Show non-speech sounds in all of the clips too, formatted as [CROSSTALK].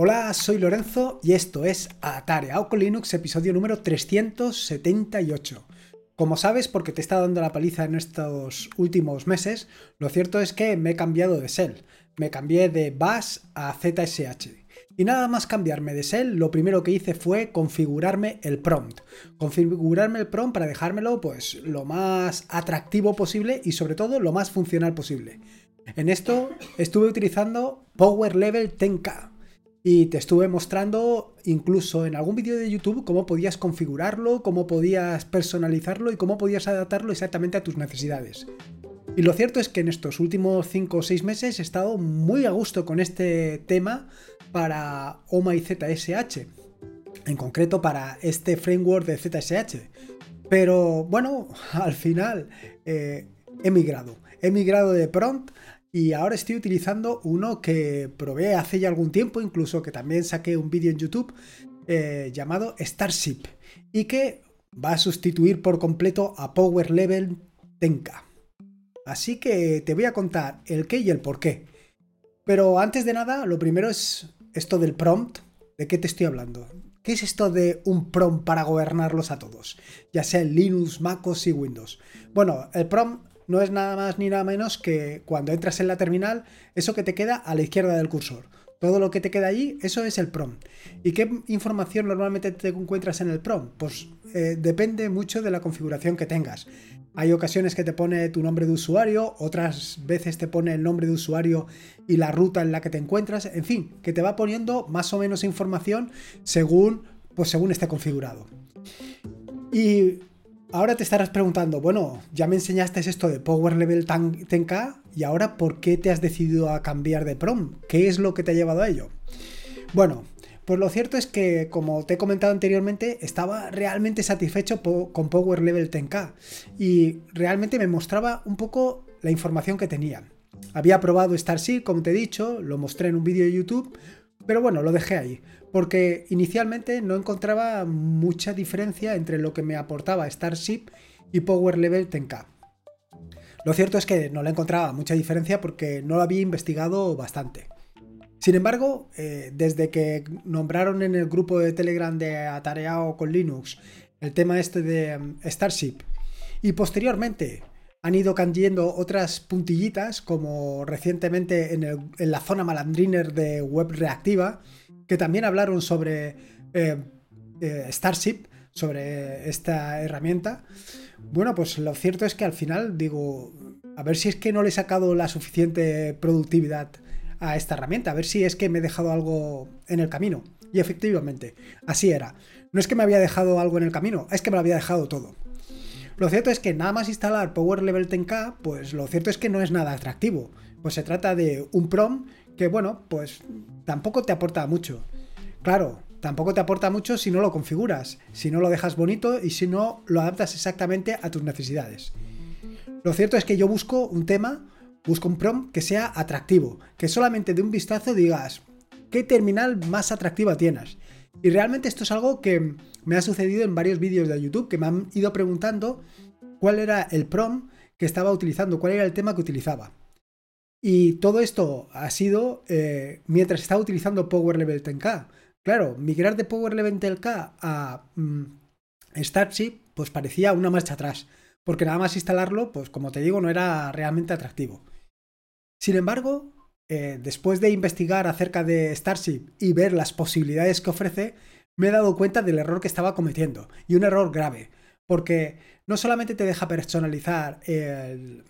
Hola, soy Lorenzo y esto es Atareado con Linux, episodio número 378. Como sabes, porque te estado dando la paliza en estos últimos meses, lo cierto es que me he cambiado de Shell. Me cambié de Bash a ZSH. Y nada más cambiarme de Shell, lo primero que hice fue configurarme el prompt. Configurarme el prompt para dejármelo pues lo más atractivo posible y sobre todo lo más funcional posible. En esto estuve utilizando Power Level 10K y te estuve mostrando incluso en algún vídeo de YouTube cómo podías configurarlo, cómo podías personalizarlo y cómo podías adaptarlo exactamente a tus necesidades. Y lo cierto es que en estos últimos 5 o 6 meses he estado muy a gusto con este tema para OMA y ZSH, en concreto para este framework de ZSH. Pero bueno, [LAUGHS] al final eh, he migrado. He migrado de prompt y ahora estoy utilizando uno que probé hace ya algún tiempo, incluso que también saqué un vídeo en YouTube eh, llamado Starship y que va a sustituir por completo a Power Level Tenka. Así que te voy a contar el qué y el por qué. Pero antes de nada, lo primero es esto del prompt. ¿De qué te estoy hablando? ¿Qué es esto de un prompt para gobernarlos a todos? Ya sea en Linux, MacOS y Windows. Bueno, el prompt no es nada más ni nada menos que cuando entras en la terminal, eso que te queda a la izquierda del cursor. Todo lo que te queda allí, eso es el prompt. ¿Y qué información normalmente te encuentras en el prompt? Pues eh, depende mucho de la configuración que tengas. Hay ocasiones que te pone tu nombre de usuario, otras veces te pone el nombre de usuario y la ruta en la que te encuentras, en fin, que te va poniendo más o menos información según, pues según esté configurado. Y Ahora te estarás preguntando, bueno, ya me enseñaste esto de Power Level 10K y ahora ¿por qué te has decidido a cambiar de prom? ¿Qué es lo que te ha llevado a ello? Bueno, pues lo cierto es que, como te he comentado anteriormente, estaba realmente satisfecho con Power Level 10K y realmente me mostraba un poco la información que tenía. Había probado Starship, como te he dicho, lo mostré en un vídeo de YouTube, pero bueno, lo dejé ahí, porque inicialmente no encontraba mucha diferencia entre lo que me aportaba Starship y Power Level 10K. Lo cierto es que no le encontraba mucha diferencia porque no lo había investigado bastante. Sin embargo, eh, desde que nombraron en el grupo de Telegram de Atareado con Linux el tema este de mm, Starship y posteriormente han ido cayendo otras puntillitas, como recientemente en, la zona malandriner de web reactiva, que también hablaron sobre eh, eh, Starship, sobre esta herramienta. Bueno, pues lo cierto es que al final digo, a ver si es que no le he sacado la suficiente productividad a esta herramienta, a ver si es que me he dejado algo en el camino. Y efectivamente, así era. No es que me había dejado algo en el camino, es que me lo había dejado todo. Lo cierto es que nada más instalar Power Level 10K, pues lo cierto es que no es nada atractivo. Pues se trata de un prom que, bueno, pues tampoco te aporta mucho. Claro, tampoco te aporta mucho si no lo configuras, si no lo dejas bonito y si no lo adaptas exactamente a tus necesidades. Lo cierto es que yo busco un tema, busco un prom que sea atractivo, que solamente de un vistazo digas qué terminal más atractiva tienes. Y realmente esto es algo que me ha sucedido en varios vídeos de YouTube, que me han ido preguntando cuál era el prom que estaba utilizando, cuál era el tema que utilizaba. Y todo esto ha sido eh, mientras estaba utilizando Power Level 10K. Claro, migrar de Power Level 10K a mm, Starship pues parecía una marcha atrás, porque nada más instalarlo, pues como te digo, no era realmente atractivo. Sin embargo, eh, después de investigar acerca de Starship y ver las posibilidades que ofrece, me he dado cuenta del error que estaba cometiendo. Y un error grave. Porque no solamente te deja personalizar el,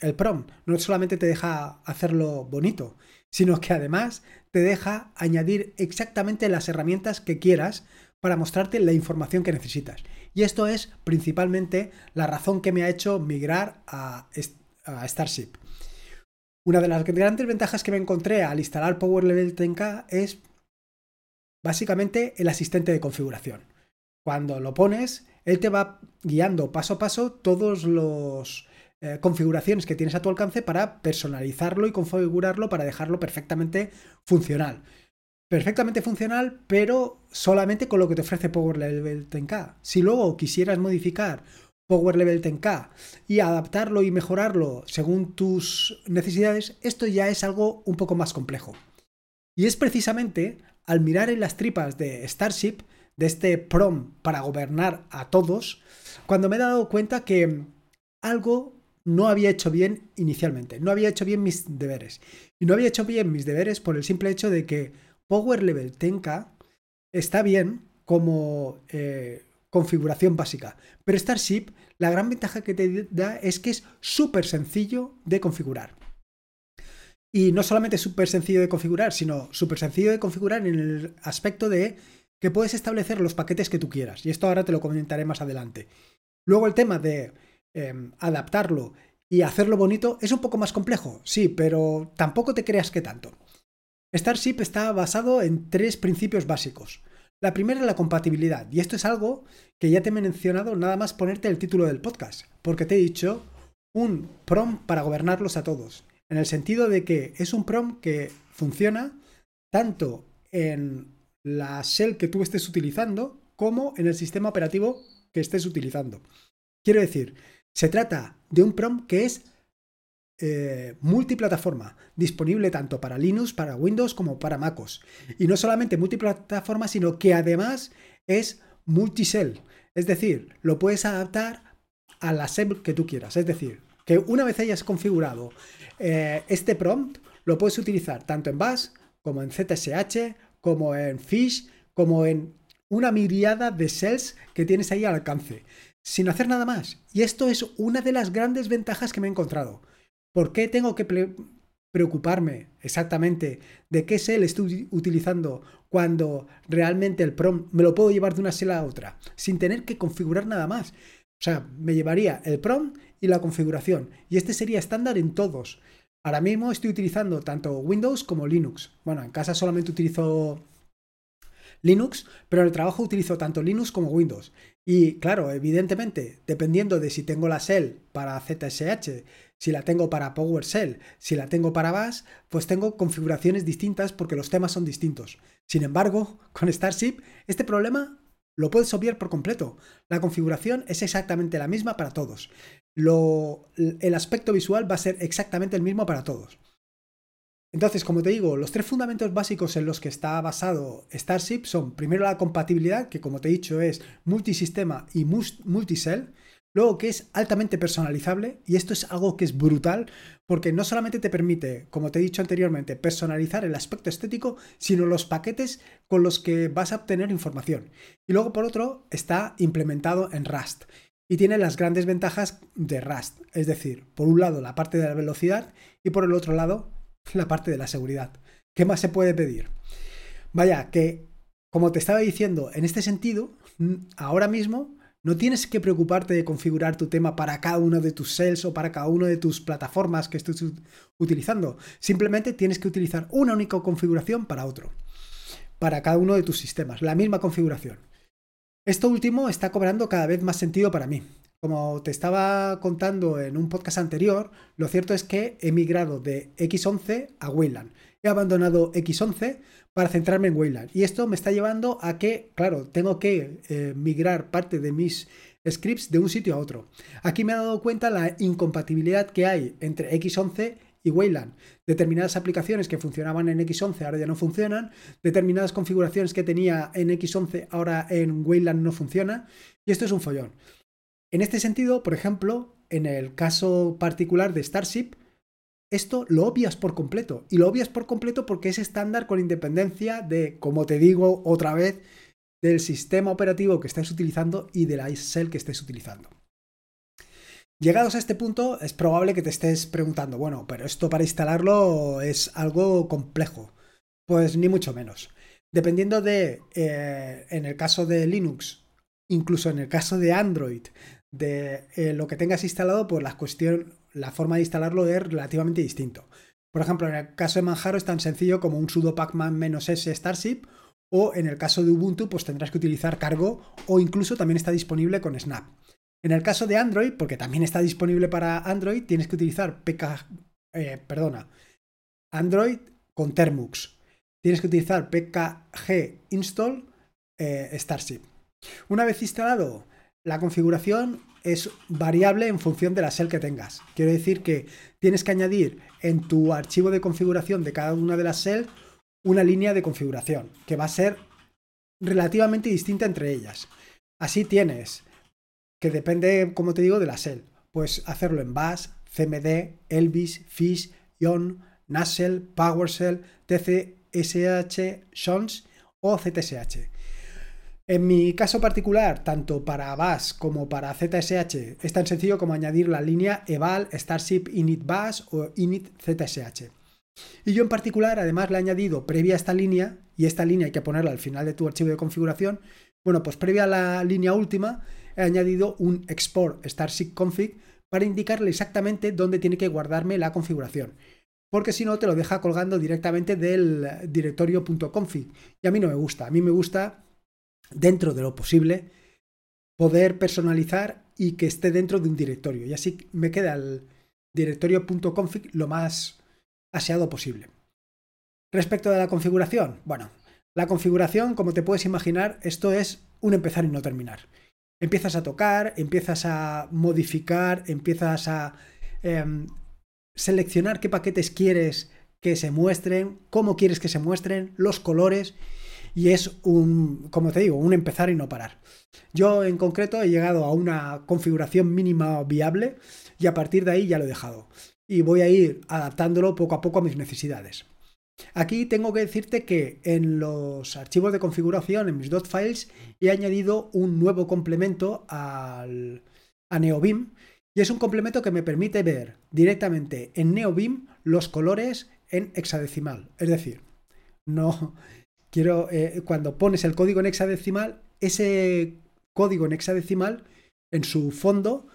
el prom, no solamente te deja hacerlo bonito, sino que además te deja añadir exactamente las herramientas que quieras para mostrarte la información que necesitas. Y esto es principalmente la razón que me ha hecho migrar a, Starship. Una de las grandes ventajas que me encontré al instalar Power Level 10K es básicamente el asistente de configuración. Cuando lo pones, él te va guiando paso a paso todas las eh, configuraciones que tienes a tu alcance para personalizarlo y configurarlo para dejarlo perfectamente funcional. Perfectamente funcional, pero solamente con lo que te ofrece Power Level 10K. Si luego quisieras modificar Power Level 10K y adaptarlo y mejorarlo según tus necesidades, esto ya es algo un poco más complejo. Y es precisamente al mirar en las tripas de Starship, de este prom para gobernar a todos, cuando me he dado cuenta que algo no había hecho bien inicialmente, no había hecho bien mis deberes. Y no había hecho bien mis deberes por el simple hecho de que Power Level Tenka está bien como eh, configuración básica, pero Starship, la gran ventaja que te da es que es súper sencillo de configurar. Y no solamente súper sencillo de configurar, sino súper sencillo de configurar en el aspecto de que puedes establecer los paquetes que tú quieras. Y esto ahora te lo comentaré más adelante. Luego el tema de em, adaptarlo y hacerlo bonito es un poco más complejo, sí, pero tampoco te creas que tanto. Starship está basado en tres principios básicos. La primera es la compatibilidad, y esto es algo que ya te he mencionado nada más ponerte el título del podcast, porque te he dicho un prom para gobernarlos a todos, en el sentido de que es un prom que funciona tanto en la shell que tú estés utilizando como en el sistema operativo que estés utilizando. Quiero decir, se trata de un PROM que es eh, multiplataforma, disponible tanto para Linux, para Windows como para MacOS. Y no solamente multiplataforma, sino que además es multisell. Es decir, lo puedes adaptar a la shell que tú quieras. Es decir, que una vez hayas configurado eh, este prompt, lo puedes utilizar tanto en Bash como en ZSH, como en Fish, como en una miriada de shells que tienes ahí al alcance sin hacer nada más. Y esto es una de las grandes ventajas que me he encontrado. ¿Por qué tengo que preocuparme exactamente de qué shell estoy utilizando cuando realmente el prom me lo puedo llevar de una shell a otra sin tener que configurar nada más? O sea, me llevaría el prom y la configuración. Y este sería estándar en todos. Ahora mismo estoy utilizando tanto Windows como Linux. Bueno, en casa solamente utilizo Linux, pero en el trabajo utilizo tanto Linux como Windows. Y claro, evidentemente, dependiendo de si tengo la shell para ZSH, si la tengo para PowerShell, si la tengo para Bash, pues tengo configuraciones distintas porque los temas son distintos. Sin embargo, [LAUGHS] con Starship, este problema lo puedes obviar por completo. La configuración es exactamente la misma para todos. el aspecto visual va a ser exactamente el mismo para todos. Entonces, como te digo, los tres fundamentos básicos en los que está basado Starship son primero la compatibilidad, que como te he dicho es multisistema y multicell, luego que es altamente personalizable, y esto es algo que es brutal, porque no solamente te permite, como te he dicho anteriormente, personalizar el aspecto estético, sino los paquetes con los que vas a obtener información. Y luego, por otro, está implementado en Rust. Y tiene las grandes ventajas de Rust, es decir, por un lado la parte de la velocidad y por el otro lado la parte de la seguridad. ¿Qué más se puede pedir? Vaya, que como te estaba diciendo, en este sentido, ahora mismo no tienes que preocuparte de configurar tu tema para cada uno de tus sales o para cada una de tus plataformas que estés utilizando. Simplemente tienes que utilizar una única configuración para otro. Para cada uno de tus sistemas. La misma configuración. Esto último está cobrando cada vez más sentido para mí. Como te estaba contando en un podcast anterior, lo cierto es que he migrado de X11 a Wayland. He abandonado X11 para centrarme en Wayland. Y esto me está llevando a que, claro, tengo que eh, migrar parte de mis scripts de un sitio a otro. Aquí me he dado cuenta la incompatibilidad que hay entre X11 y Wayland. Determinadas aplicaciones que funcionaban en X11 ahora ya no funcionan. Determinadas configuraciones que tenía en X11 ahora en Wayland no funcionan. Y esto es un follón. En este sentido, por ejemplo, en el caso particular de Starship, esto lo obvias por completo. Y lo obvias por completo porque es estándar con independencia de, como te digo otra vez, del sistema operativo que estés utilizando y de la shell que estés utilizando. Llegados a este punto, es probable que te estés preguntando, bueno, pero esto para instalarlo es algo complejo. Pues ni mucho menos. Dependiendo de, eh, en el caso de Linux, incluso en el caso de Android, de eh, lo que tengas instalado, pues la cuestión, la forma de instalarlo es relativamente distinto. Por ejemplo, en el caso de Manjaro es tan sencillo como un sudo pacman-s starship o en el caso de Ubuntu pues tendrás que utilizar cargo o incluso también está disponible con Snap. En el caso de Android, porque también está disponible para Android, tienes que utilizar PK, eh, perdona, Android con Termux. Tienes que utilizar pkg install eh, Starship. Una vez instalado la configuración es variable en función de la shell que tengas. Quiero decir que tienes que añadir en tu archivo de configuración de cada una de las shell una línea de configuración que va a ser relativamente distinta entre ellas. Así tienes, que depende, como te digo, de la SEL. Pues hacerlo en Bash, CMD, Elvis, Fish, Ion, Nashell, PowerShell, TCSH, Shons o ZSH. En mi caso particular, tanto para Bash como para ZSH, es tan sencillo como añadir la línea eval starship init bash o init ZSH. Y yo en particular, además, le he añadido previa a esta línea, y esta línea hay que ponerla al final de tu archivo de configuración, bueno, pues previa a la línea última, he añadido un export starship config para indicarle exactamente dónde tiene que guardarme la configuración. Porque si no, te lo deja colgando directamente del directorio.config. Y a mí no me gusta. A mí me gusta dentro de lo posible, poder personalizar y que esté dentro de un directorio. Y así me queda el directorio.config lo más aseado posible. Respecto de la configuración, bueno, la configuración, como te puedes imaginar, esto es un empezar y no terminar. Empiezas a tocar, empiezas a modificar, empiezas a em, seleccionar qué paquetes quieres que se muestren, cómo quieres que se muestren, los colores y es un, como te digo, un empezar y no parar. Yo en concreto he llegado a una configuración mínima viable y a partir de ahí ya lo he dejado. Y voy a ir adaptándolo poco a poco a mis necesidades. Aquí tengo que decirte que en los archivos de configuración, en mis .files, he añadido un nuevo complemento al, a NeoBeam y es un complemento que me permite ver directamente en NeoBeam los colores en hexadecimal. Es decir, no, quiero, eh, cuando pones el código en hexadecimal, ese código en hexadecimal, en su fondo,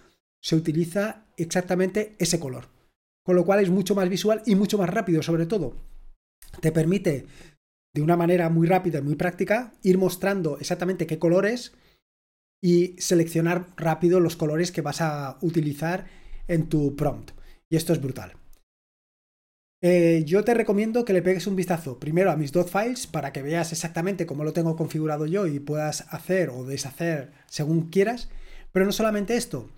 se utiliza exactamente ese color. Con lo cual es mucho más visual y mucho más rápido, sobre todo. Te permite, de una manera muy rápida y muy práctica, ir mostrando exactamente qué colores y seleccionar rápido los colores que vas a utilizar en tu prompt. Y esto es brutal. Eh, yo te recomiendo que le pegues un vistazo primero a mis dot files para que veas exactamente cómo lo tengo configurado yo y puedas hacer o deshacer según quieras. Pero no solamente esto,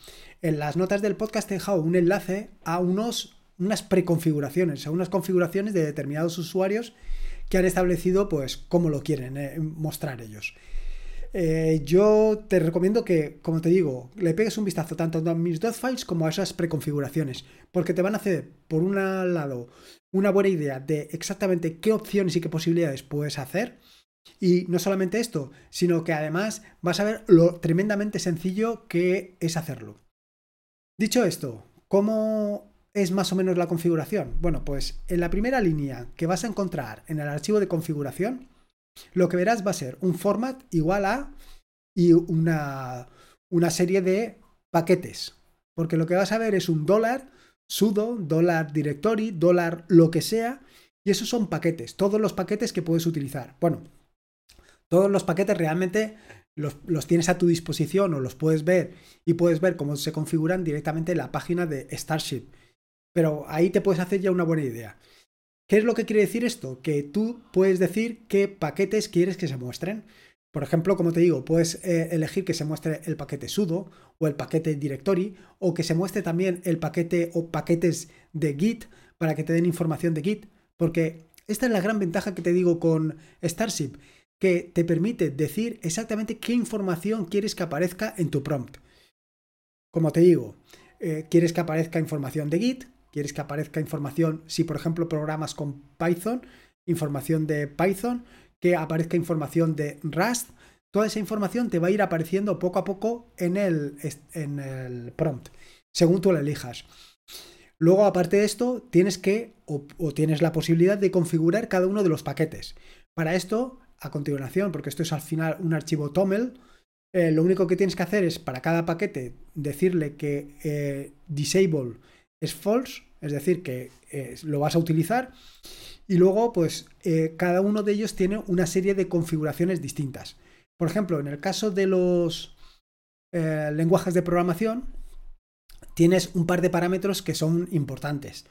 en las notas del podcast he dejado un enlace a unos, unas preconfiguraciones, a unas configuraciones de determinados usuarios que han establecido pues cómo lo quieren eh, mostrar ellos. Eh, yo te recomiendo que, como te digo, le pegues un vistazo tanto a mis dot files como a esas preconfiguraciones, porque te van a hacer, por un lado, una buena idea de exactamente qué opciones y qué posibilidades puedes hacer. Y no solamente esto, sino que además vas a ver lo tremendamente sencillo que es hacerlo. Dicho esto, ¿cómo es más o menos la configuración? Bueno, pues en la primera línea que vas a encontrar en el archivo de configuración, lo que verás va a ser un format igual a y una, una serie de paquetes. Porque lo que vas a ver es un dólar, sudo, dólar directory, dólar lo que sea. Y esos son paquetes, todos los paquetes que puedes utilizar. Bueno, todos los paquetes realmente los, los, tienes a tu disposición o los puedes ver y puedes ver cómo se configuran directamente en la página de Starship. Pero ahí te puedes hacer ya una buena idea. ¿Qué es lo que quiere decir esto? Que tú puedes decir qué paquetes quieres que se muestren. Por ejemplo, como te digo, puedes eh, elegir que se muestre el paquete sudo o el paquete directory o que se muestre también el paquete o paquetes de Git para que te den información de Git. Porque esta es la gran ventaja que te digo con Starship, que te permite decir exactamente qué información quieres que aparezca en tu prompt. Como te digo, eh, quieres que aparezca información de Git, quieres que aparezca información, si por ejemplo programas con Python, información de Python, que aparezca información de Rust, toda esa información te va a ir apareciendo poco a poco en el, en el prompt, según tú la elijas. Luego, aparte de esto, tienes que o, tienes la posibilidad de configurar cada uno de los paquetes. Para esto, a continuación, porque esto es al final un archivo TOML, eh, lo único que tienes que hacer es para cada paquete decirle que eh, disable es false, es decir, que eh, lo vas a utilizar. Y luego, pues, eh, cada uno de ellos tiene una serie de configuraciones distintas. Por ejemplo, en el caso de los eh, lenguajes de programación, tienes un par de parámetros que son importantes.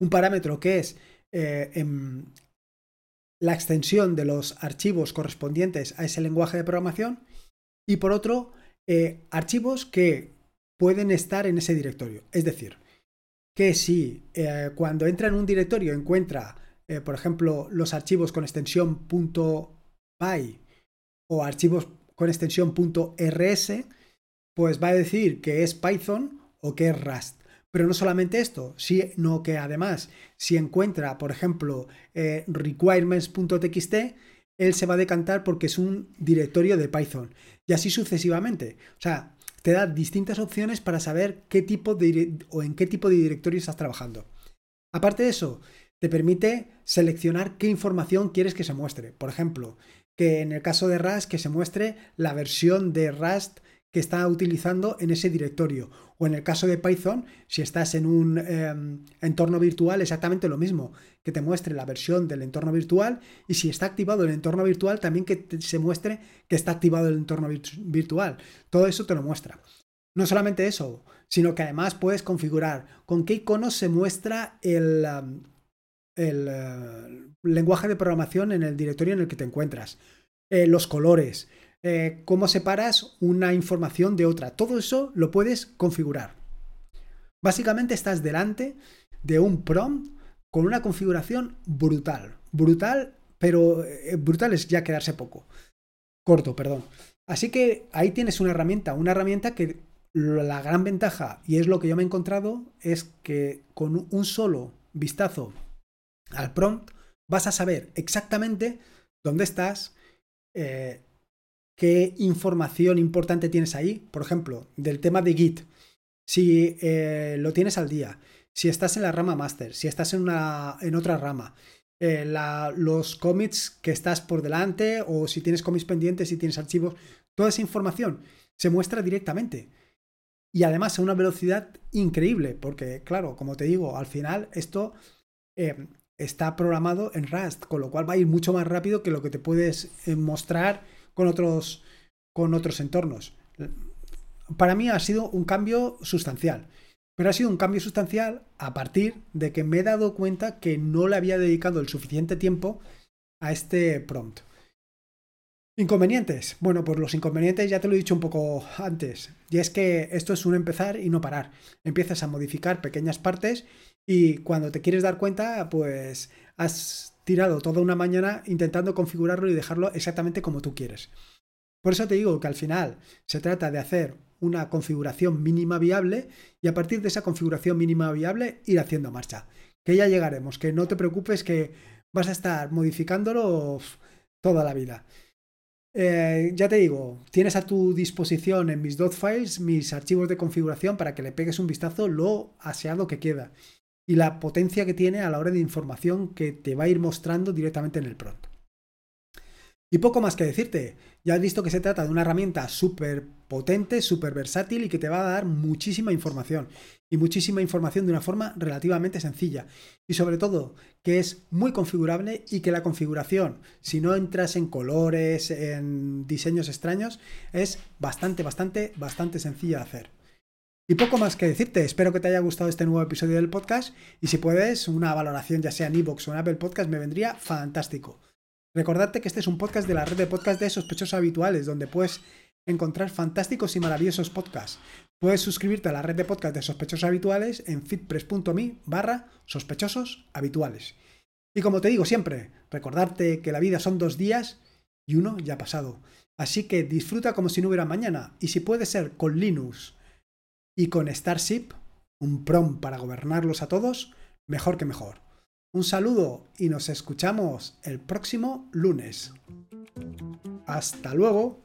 Un parámetro que es em, la extensión de los archivos correspondientes a ese lenguaje de programación. Y por otro, archivos que pueden estar en ese directorio. Es decir, que si eh, cuando entra en un directorio encuentra eh, por ejemplo, los archivos con extensión .py o archivos con extensión .rs, pues va a decir que es Python o que es Rust. Pero no solamente esto, sino que además, si encuentra, por ejemplo, eh, requirements.txt, él se va a decantar porque es un directorio de Python. Y así sucesivamente. O sea, te da distintas opciones para saber qué tipo de o en qué tipo de directorio estás trabajando. Aparte de eso, te permite seleccionar qué información quieres que se muestre. Por ejemplo, que en el caso de Rust que se muestre la versión de Rust que está utilizando en ese directorio. O en el caso de Python, si estás en un em, entorno virtual, exactamente lo mismo, que te muestre la versión del entorno virtual y si está activado el entorno virtual, también que se muestre que está activado el entorno virtual. Todo eso te lo muestra. No solamente eso, sino que además puedes configurar con qué icono se muestra el, em, eh, lenguaje de programación en el directorio en el que te encuentras, eh, los colores, eh, cómo separas una información de otra. Todo eso lo puedes configurar. Básicamente estás delante de un prompt con una configuración brutal. Brutal, pero eh, brutal es ya quedarse poco. Corto, perdón. Así que ahí tienes una herramienta, una herramienta que la gran ventaja, y es lo que yo me he encontrado, es que con un solo vistazo al prompt vas a saber exactamente dónde estás, eh, qué información importante tienes ahí. Por ejemplo, del tema de Git. Si eh, lo tienes al día, si estás en la rama master, si estás en, una, en otra rama, eh, los commits que estás por delante o si tienes commits pendientes, si tienes archivos, toda esa información se muestra directamente. Y además a una velocidad increíble, porque claro, como te digo, al final esto eh, está programado en Rust, con lo cual va a ir mucho más rápido que lo que te puedes mostrar con otros, con otros entornos. Para mí ha sido un cambio sustancial, pero ha sido un cambio sustancial a partir de que me he dado cuenta que no le había dedicado el suficiente tiempo a este prompt. Inconvenientes. Bueno, pues los inconvenientes ya te lo he dicho un poco antes. Y es que esto es un empezar y no parar. Empiezas a modificar pequeñas partes y cuando te quieres dar cuenta, pues has tirado toda una mañana intentando configurarlo y dejarlo exactamente como tú quieres. Por eso te digo que al final se trata de hacer una configuración mínima viable y a partir de esa configuración mínima viable ir haciendo marcha. Que ya llegaremos, que no te preocupes que vas a estar modificándolo toda la vida. Eh, ya te digo, tienes a tu disposición en mis dot files mis archivos de configuración para que le pegues un vistazo lo aseado que queda y la potencia que tiene a la hora de información que te va a ir mostrando directamente en el prompt. Y poco más que decirte, ya has visto que se trata de una herramienta súper potente, súper versátil y que te va a dar muchísima información. Y muchísima información de una forma relativamente sencilla. Y sobre todo, que es muy configurable y que la configuración, si no entras en colores, en diseños extraños, es bastante, bastante, bastante sencilla de hacer. Y poco más que decirte, espero que te haya gustado este nuevo episodio del podcast y si puedes, una valoración ya sea en iVoox o en Apple Podcast me vendría fantástico. Recordarte que este es un podcast de la red de podcast de sospechosos habituales, donde puedes encontrar fantásticos y maravillosos podcasts. Puedes suscribirte a la red de podcast de sospechosos habituales en fitpress.me barra habituales. Y como te digo siempre, recordarte que la vida son dos días y uno ya ha pasado. Así que disfruta como si no hubiera mañana y si puede ser con Linux y con Starship, un prom para gobernarlos a todos, mejor que mejor. Un saludo y nos escuchamos el próximo lunes. Hasta luego.